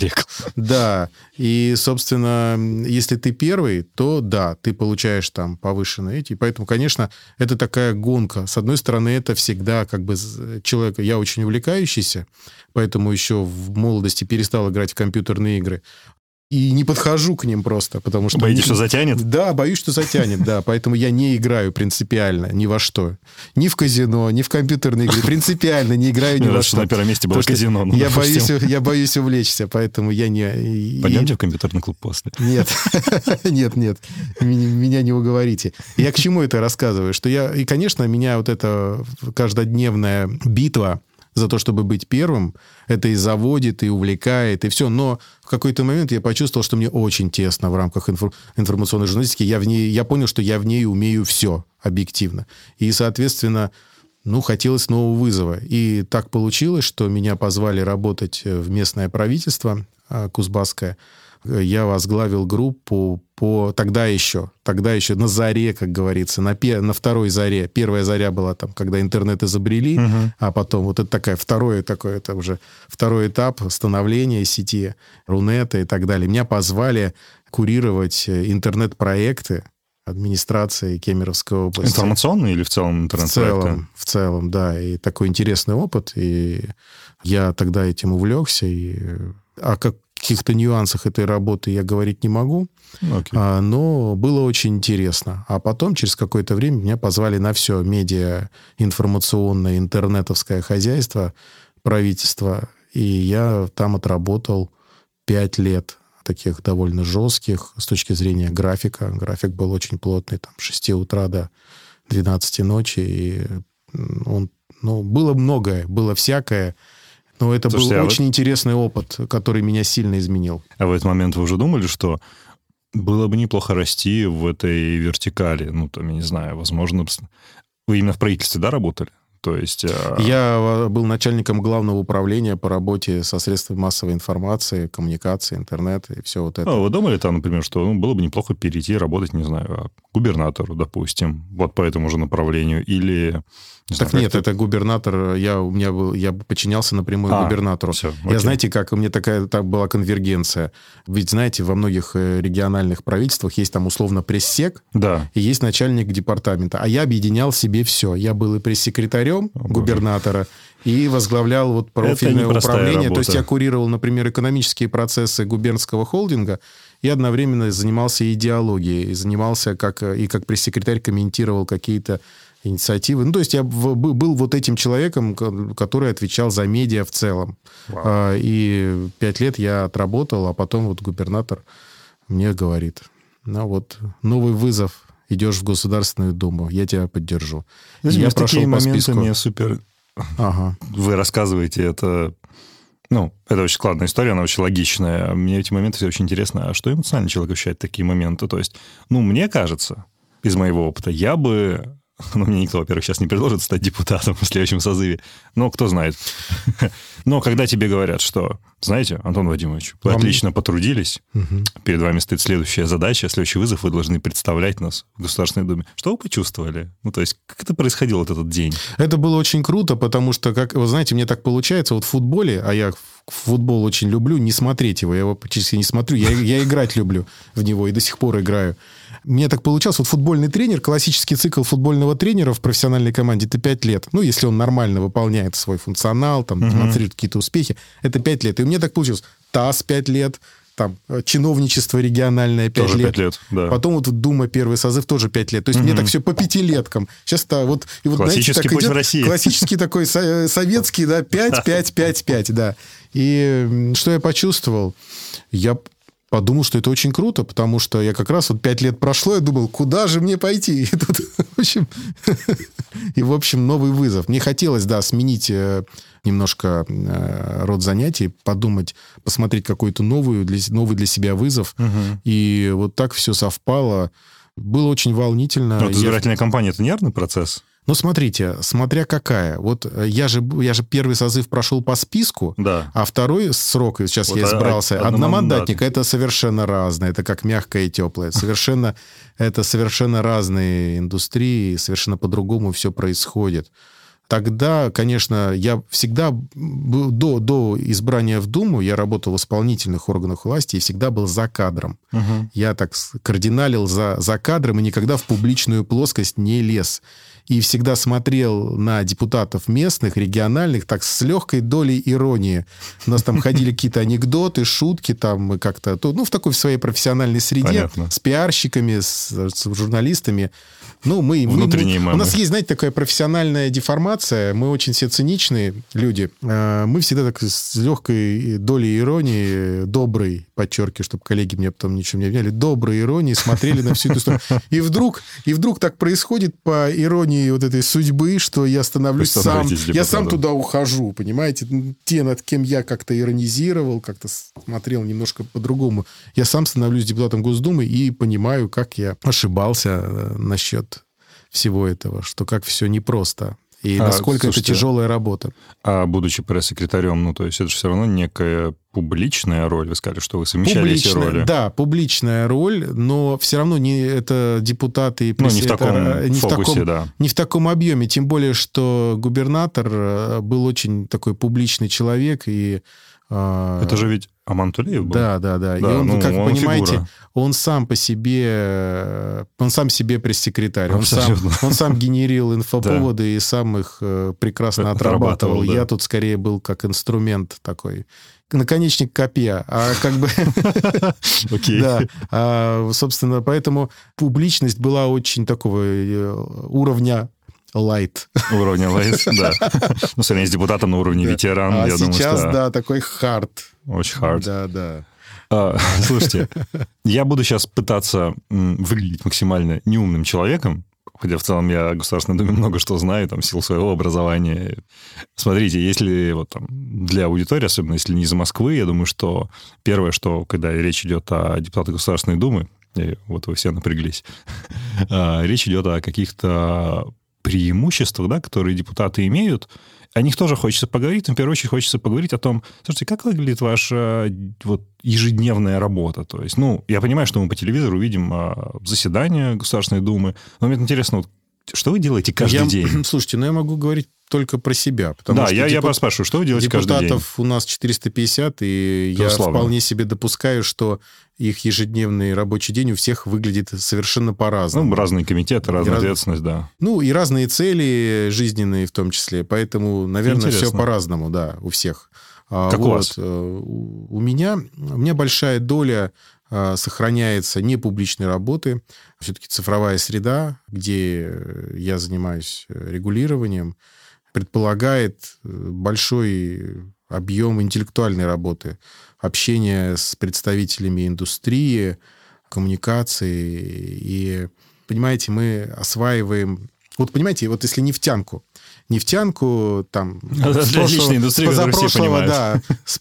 Да. И, собственно, если ты первый, то да, ты получаешь там повышенные эти. Поэтому, конечно, это такая гонка. С одной стороны, это всегда как бы человек... Я очень увлекающийся, поэтому еще в молодости перестал играть в компьютерные игры и не подхожу к ним просто, потому что... Боитесь, что затянет? Да, боюсь, что затянет, да. Поэтому я не играю принципиально ни во что. Ни в казино, ни в компьютерные игры. Принципиально не играю ни во что. на первом месте было казино. Ну, я, боюсь, я боюсь увлечься, поэтому я не... Пойдемте в компьютерный клуб после. Нет, [laughs] нет, нет. Меня не уговорите. Я к чему это рассказываю? Что я... И, конечно, меня вот эта каждодневная битва за то, чтобы быть первым. Это и заводит, и увлекает, и все. Но в какой-то момент я почувствовал, что мне очень тесно в рамках инфор- информационной журналистики. Я, в ней, я понял, что я в ней умею все объективно. И, соответственно, ну, хотелось нового вызова. И так получилось, что меня позвали работать в местное правительство а, Кузбасское я возглавил группу по тогда еще, тогда еще на заре, как говорится, на, пе, на второй заре. Первая заря была там, когда интернет изобрели, угу. а потом вот это такая второе такое, это уже второй этап становления сети Рунета и так далее. Меня позвали курировать интернет-проекты администрации Кемеровской области. Информационный или в целом интернет В целом, в целом, да. И такой интересный опыт. И я тогда этим увлекся. И о каких-то нюансах этой работы я говорить не могу. Okay. А, но было очень интересно. А потом, через какое-то время, меня позвали на все медиа, информационное, интернетовское хозяйство, правительство. И я там отработал пять лет таких довольно жестких с точки зрения графика. График был очень плотный, там, с 6 утра до 12 ночи. И он, ну, было многое, было всякое. Но это Слушайте, был а очень вы... интересный опыт, который меня сильно изменил. А в этот момент вы уже думали, что было бы неплохо расти в этой вертикали? Ну, там, я не знаю, возможно... Вы именно в правительстве, да, работали? То есть... Э, Я был начальником главного управления по работе со средствами массовой информации, коммуникации, интернет и все вот это. А вы думали там, например, что ну, было бы неплохо перейти работать, не знаю, губернатору, допустим, вот по этому же направлению, или не так знаю, нет, это губернатор, я, у меня был, я подчинялся напрямую а, губернатору. Все, я, знаете, как у меня такая так была конвергенция. Ведь, знаете, во многих э, региональных правительствах есть там условно пресс-сек, да. и есть начальник департамента. А я объединял себе все. Я был и пресс-секретарем О, губернатора, и возглавлял вот профильное управление. Работа. То есть я курировал, например, экономические процессы губернского холдинга, и одновременно занимался идеологией, и занимался как, и как пресс-секретарь комментировал какие-то инициативы. Ну, то есть я был вот этим человеком, который отвечал за медиа в целом. Wow. А, и пять лет я отработал, а потом вот губернатор мне говорит, ну вот, новый вызов, идешь в Государственную Думу, я тебя поддержу. Знаете, я прошел такие по моменты списку. мне супер... Ага. Вы рассказываете это... Ну, это очень складная история, она очень логичная. Мне эти моменты все очень интересны. А что эмоционально человек ощущает такие моменты? То есть, ну, мне кажется, из моего опыта, я бы [laughs] ну, мне никто, во-первых, сейчас не предложит стать депутатом в следующем созыве. Но кто знает. [laughs] Но когда тебе говорят, что, знаете, Антон Вадимович, вы Вам... отлично потрудились, угу. перед вами стоит следующая задача, следующий вызов, вы должны представлять нас в Государственной Думе. Что вы почувствовали? Ну, то есть, как это происходило вот этот день? Это было очень круто, потому что, как вы знаете, мне так получается, вот в футболе, а я футбол очень люблю, не смотреть его, я его практически не смотрю, я, я играть люблю в него и до сих пор играю. Мне так получалось, вот футбольный тренер, классический цикл футбольного тренера в профессиональной команде, это 5 лет. Ну, если он нормально выполняет свой функционал, там, угу. демонстрирует какие-то успехи, это 5 лет. И у меня так получилось. ТАСС 5 лет, там, чиновничество региональное 5 тоже лет. 5 лет, да. Потом вот Дума первый созыв тоже 5 лет. То есть угу. мне так все по пятилеткам. Сейчас-то вот... И вот, классический знаете, так путь идет, в России. Классический такой советский, да, 5, 5, 5, 5, да. И что я почувствовал? Я подумал, что это очень круто, потому что я как раз вот пять лет прошло, я думал, куда же мне пойти? [laughs] И, тут, в общем, [laughs] и, в общем, новый вызов. Мне хотелось, да, сменить э, немножко э, род занятий, подумать, посмотреть какой-то новый для, новый для себя вызов. Угу. И вот так все совпало. Было очень волнительно. Но избирательная я... кампания – это нервный процесс? Ну, смотрите, смотря какая. Вот э, я же, я же первый созыв прошел по списку, да. а второй срок, сейчас вот я избрался, одномандатник, это совершенно разное. Это как мягкое и теплое. Совершенно, [laughs] это совершенно разные индустрии, совершенно по-другому все происходит. Тогда, конечно, я всегда до, до избрания в Думу я работал в исполнительных органах власти и всегда был за кадром. Угу. Я так кардиналил за, за кадром и никогда в публичную плоскость не лез и всегда смотрел на депутатов местных, региональных, так с легкой долей иронии. У нас там ходили какие-то анекдоты, шутки там как-то, ну, в такой своей профессиональной среде, Понятно. с пиарщиками, с, с журналистами. Ну, мы, Внутренние мы, У нас есть, знаете, такая профессиональная деформация. Мы очень все циничные люди. А, мы всегда так с легкой долей иронии, доброй, подчеркиваю, чтобы коллеги меня потом ничего не обвиняли, доброй иронии смотрели на всю эту историю. И вдруг, и вдруг так происходит по иронии вот этой судьбы, что я становлюсь сам... Я сам туда ухожу, понимаете? Те, над кем я как-то иронизировал, как-то смотрел немножко по-другому. Я сам становлюсь депутатом Госдумы и понимаю, как я ошибался э, насчет всего этого, что как все непросто и А, насколько слушайте, это тяжелая работа. А будучи пресс-секретарем, ну, то есть это же все равно некая публичная роль. Вы сказали, что вы совмещали эти Публичная, роли. да, публичная роль, но все равно не это депутаты и Ну, не в пресс- это, таком э, не в таком- да. не в таком объеме, тем более, что губернатор э, был очень такой публичный человек и э, Это же ведь Аман Тулеев был. да, да, да. И Да, он, ну, как он понимаете, фигура. он сам по себе, э, он сам себе пресс-секретарь. Он сам, он сам генерил [laughs] инфоповоды и сам их э, прекрасно Отрабатывал, отрабатывал. да. Я тут скорее был как инструмент такой. Наконечник копья. А как бы... [laughs] Окей. [laughs] Да, А, собственно, поэтому публичность была очень такого э, уровня лайт. Уровня ЛАИС, да. [laughs] Ну, сравнение с депутатом на уровне ветеран, А я думаю, сейчас, да, такой хард. очень hard. Да, да. А, Слушайте, я буду сейчас пытаться выглядеть максимально неумным человеком, хотя в целом я о Государственной Думе много что знаю, там, в силу своего образования. Смотрите, если вот там для аудитории, особенно если не из Москвы, я думаю, что первое, что, когда речь идет о депутатах Государственной Думы, и вот вы все напряглись, [laughs] а, речь идет о каких-то преимуществах, да, которые депутаты имеют, о них тоже хочется поговорить. Но в первую очередь хочется поговорить о том, слушайте, как выглядит ваша вот, ежедневная работа. То есть, ну, я понимаю, что мы по телевизору видим а, заседания Государственной Думы, но мне интересно, вот, что вы делаете каждый Я- день? [clears throat] Слушайте, ну я могу говорить только про себя. Потому Да, что я, я депу- просто спрашиваю, что вы делаете каждый день? Депутатов у нас 450, и я Безусловно. вполне себе допускаю, что их ежедневный рабочий день у всех выглядит совершенно по-разному. Ну, разные комитеты, разная раз- ответственность, да. Ну, и разные цели жизненные в том числе. Поэтому, наверное, все Интересно. по-разному, да, у всех. А, Как у вот, вас? э, У у меня, у меня большая доля а, сохраняется непубличной работы. Все-таки цифровая среда, где э, я занимаюсь э, регулированием, предполагает э, большой объем интеллектуальной работы, общения с представителями индустрии, коммуникации. И, понимаете, мы осваиваем... Вот, понимаете, вот если нефтянку, нефтянку там... [laughs] Это с прошлого- индустрии, позапрошлого, да, с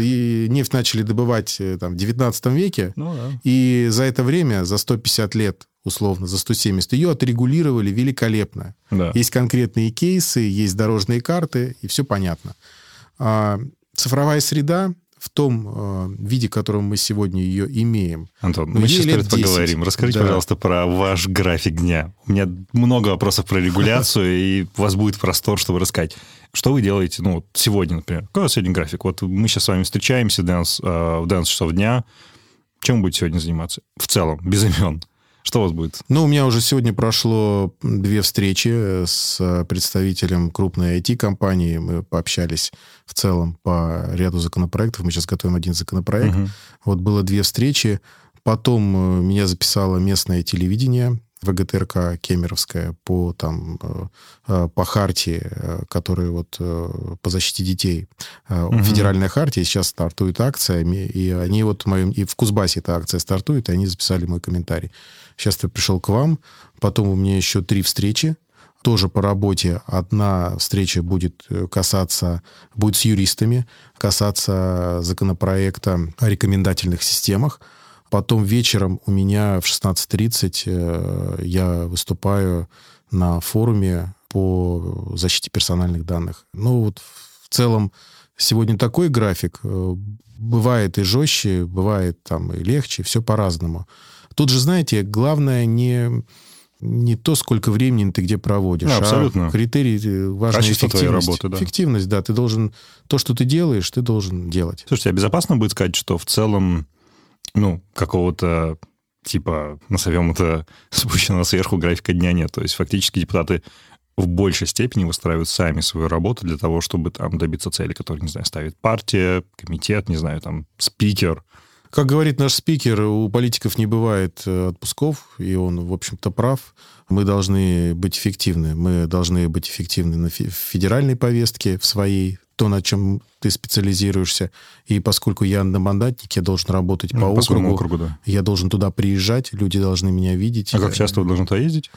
и нефть начали добывать э, там, в 19 веке, Ну, да. и за это время, за 150 лет, условно, за 170, ее отрегулировали великолепно. да. Есть конкретные кейсы, есть дорожные карты, и все понятно. А цифровая среда в том э, виде, в котором мы сегодня ее имеем, Антон, Ну, мы ей сейчас про это 10. поговорим. Расскажите, Да. пожалуйста, про ваш график дня. У меня много вопросов про регуляцию, [laughs] и у вас будет простор, чтобы рассказать. Что вы делаете, ну, сегодня, например? Какой у вас сегодня график? Вот мы сейчас с вами встречаемся в 12, э, в 12 часов дня. Чем вы будете сегодня заниматься? В целом, без имен. Что у вас будет? Ну, у меня уже сегодня прошло две встречи с представителем крупной IT-компании. Мы пообщались в целом по ряду законопроектов. Мы сейчас готовим один законопроект. Мгм. Вот было две встречи. Потом э, меня записало местное телевидение, ВГТРК Кемеровская, по, там, э, э, по хартии, э, которая вот по защите детей. Мгм. Федеральная хартия, сейчас стартует акция, ми- и они вот в моем... И в Кузбассе эта акция стартует, и они записали мой комментарий. Сейчас я пришел к вам, потом у меня еще три встречи, тоже по работе. Одна встреча будет касаться, будет с юристами, касаться законопроекта о рекомендательных системах. Потом вечером у меня в 16.30 э, я выступаю на форуме по защите персональных данных. Ну вот в целом сегодня такой график. Э, Бывает и жестче, бывает там и легче, все по-разному. Тут же, знаете, главное не, не то, сколько времени ты где проводишь, Да, абсолютно. а критерий э, важный Качество твоей эффективность. работы, да. Эффективность, да. Ты должен... То, что ты делаешь, ты должен делать. Слушайте, а безопасно будет сказать, что в целом, ну, какого-то типа, назовем это, [laughs] спущенного сверху графика дня нет. То есть фактически депутаты в большей степени выстраивают сами свою работу для того, чтобы там добиться цели, которые, не знаю, ставит партия, комитет, не знаю, там, спикер. Как говорит наш спикер, у политиков не бывает э, отпусков, и он, в общем-то, прав. Мы должны быть эффективны. Мы должны быть эффективны на федеральной повестке, в своей, то, на чем ты специализируешься. И поскольку я одномандатник, я должен работать по Ну, по своему округу. округу, да. Я должен туда приезжать, люди должны меня видеть. А как часто вы должны туда ездить?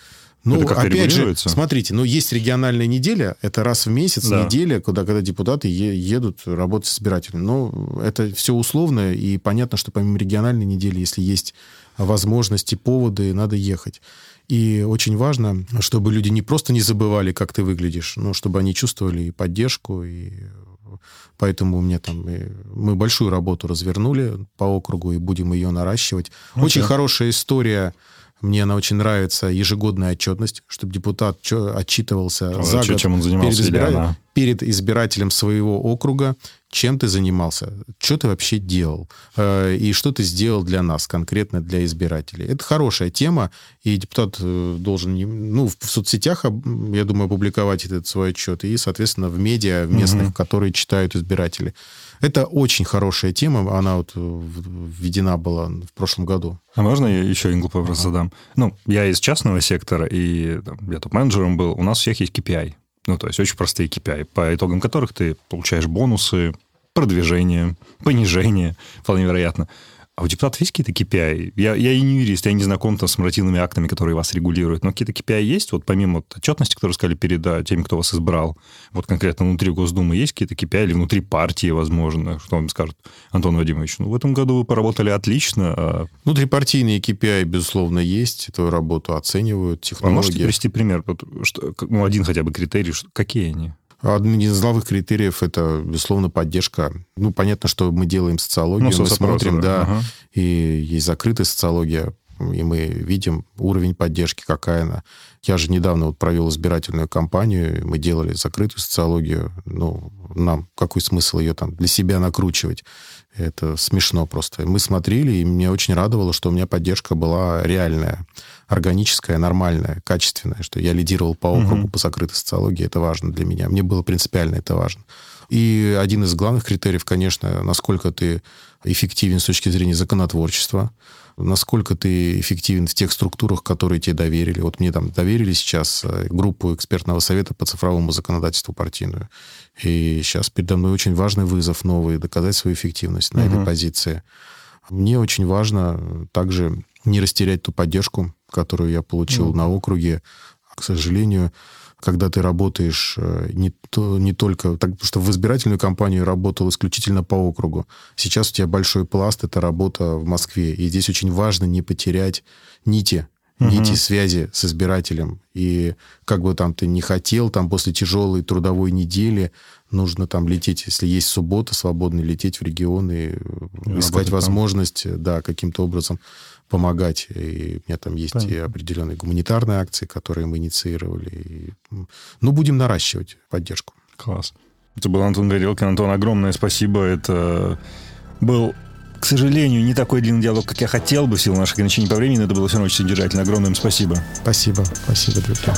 Ну, это опять же, смотрите, ну, есть региональная неделя, это раз в месяц да. неделя, куда, когда депутаты едут работать с избирателями. Но это все условно, и понятно, что помимо региональной недели, если есть возможности, поводы, надо ехать. И очень важно, чтобы люди не просто не забывали, как ты выглядишь, но чтобы они чувствовали и поддержку, и поэтому у меня там мы большую работу развернули по округу и будем ее наращивать. Okay. Очень хорошая история мне она очень нравится, ежегодная отчетность, чтобы депутат отчитывался а за год чем он занимался, перед, избира... перед избирателем своего округа, чем ты занимался, что ты вообще делал, э, и что ты сделал для нас, конкретно для избирателей. Это хорошая тема, и депутат э, должен ну, в соцсетях, я думаю, опубликовать этот свой отчет, и, соответственно, в медиа в местных, угу. которые читают избиратели. Это очень хорошая тема, она вот введена была в прошлом году. А можно я еще один глупый вопрос ага. задам? Ну, я из частного сектора, и там, я топ-менеджером был, у нас у всех есть KPI. Ну, то есть очень простые KPI, по итогам которых ты получаешь бонусы, продвижение, понижение, вполне вероятно. А у депутатов есть какие-то KPI? Я, я и не юрист, я не знаком там с нормативными актами, которые вас регулируют, но какие-то KPI есть? Вот помимо вот отчетности, которую сказали перед а, теми, кто вас избрал, вот конкретно внутри Госдумы есть какие-то KPI или внутри партии, возможно, что вам скажут, Антон Вадимович, ну, в этом году вы поработали отлично. А... Внутрипартийные KPI, безусловно, есть, эту работу оценивают, технологии. А можете привести пример? Что, ну, один хотя бы критерий, что, какие они? Один из главных критериев это, безусловно, поддержка. Ну, понятно, что мы делаем социологию, ну, мы смотрим, да, ага. и есть закрытая социология, и мы видим уровень поддержки, какая она. Я же недавно вот провел избирательную кампанию, мы делали закрытую социологию. Ну, нам какой смысл ее там для себя накручивать? Это смешно просто. Мы смотрели, и мне очень радовало, что у меня поддержка была реальная, органическая, нормальная, качественная, что я лидировал по округу угу. по закрытой социологии. Это важно для меня. Мне было принципиально это важно. И один из главных критериев, конечно, насколько ты эффективен с точки зрения законотворчества, насколько ты эффективен в тех структурах, которые тебе доверили. Вот мне там доверили сейчас э, группу экспертного совета по цифровому законодательству партийную. И сейчас передо мной очень важный вызов новый, доказать свою эффективность на угу. этой позиции. Мне очень важно также не растерять ту поддержку, которую я получил угу. на округе. К сожалению, когда ты работаешь э, не, то, не только... Так, потому что в избирательную кампанию работал исключительно по округу. Сейчас у тебя большой пласт, это работа в Москве. И здесь очень важно не потерять нити угу. нити связи с избирателем. И как бы там ты не хотел, там после тяжелой трудовой недели нужно там лететь, если есть суббота свободно, лететь в регион и, и искать возможность, там. да, каким-то образом помогать. И у меня там есть Понятно. и определенные гуманитарные акции, которые мы инициировали. И, ну, будем наращивать поддержку. Класс. Это был Антон Горелкин. Антон, огромное спасибо. Это был к сожалению, не такой длинный диалог, как я хотел бы в силу наших ограничений по времени, но это было все равно очень содержательно. Огромное им спасибо. Спасибо. Спасибо, друзья.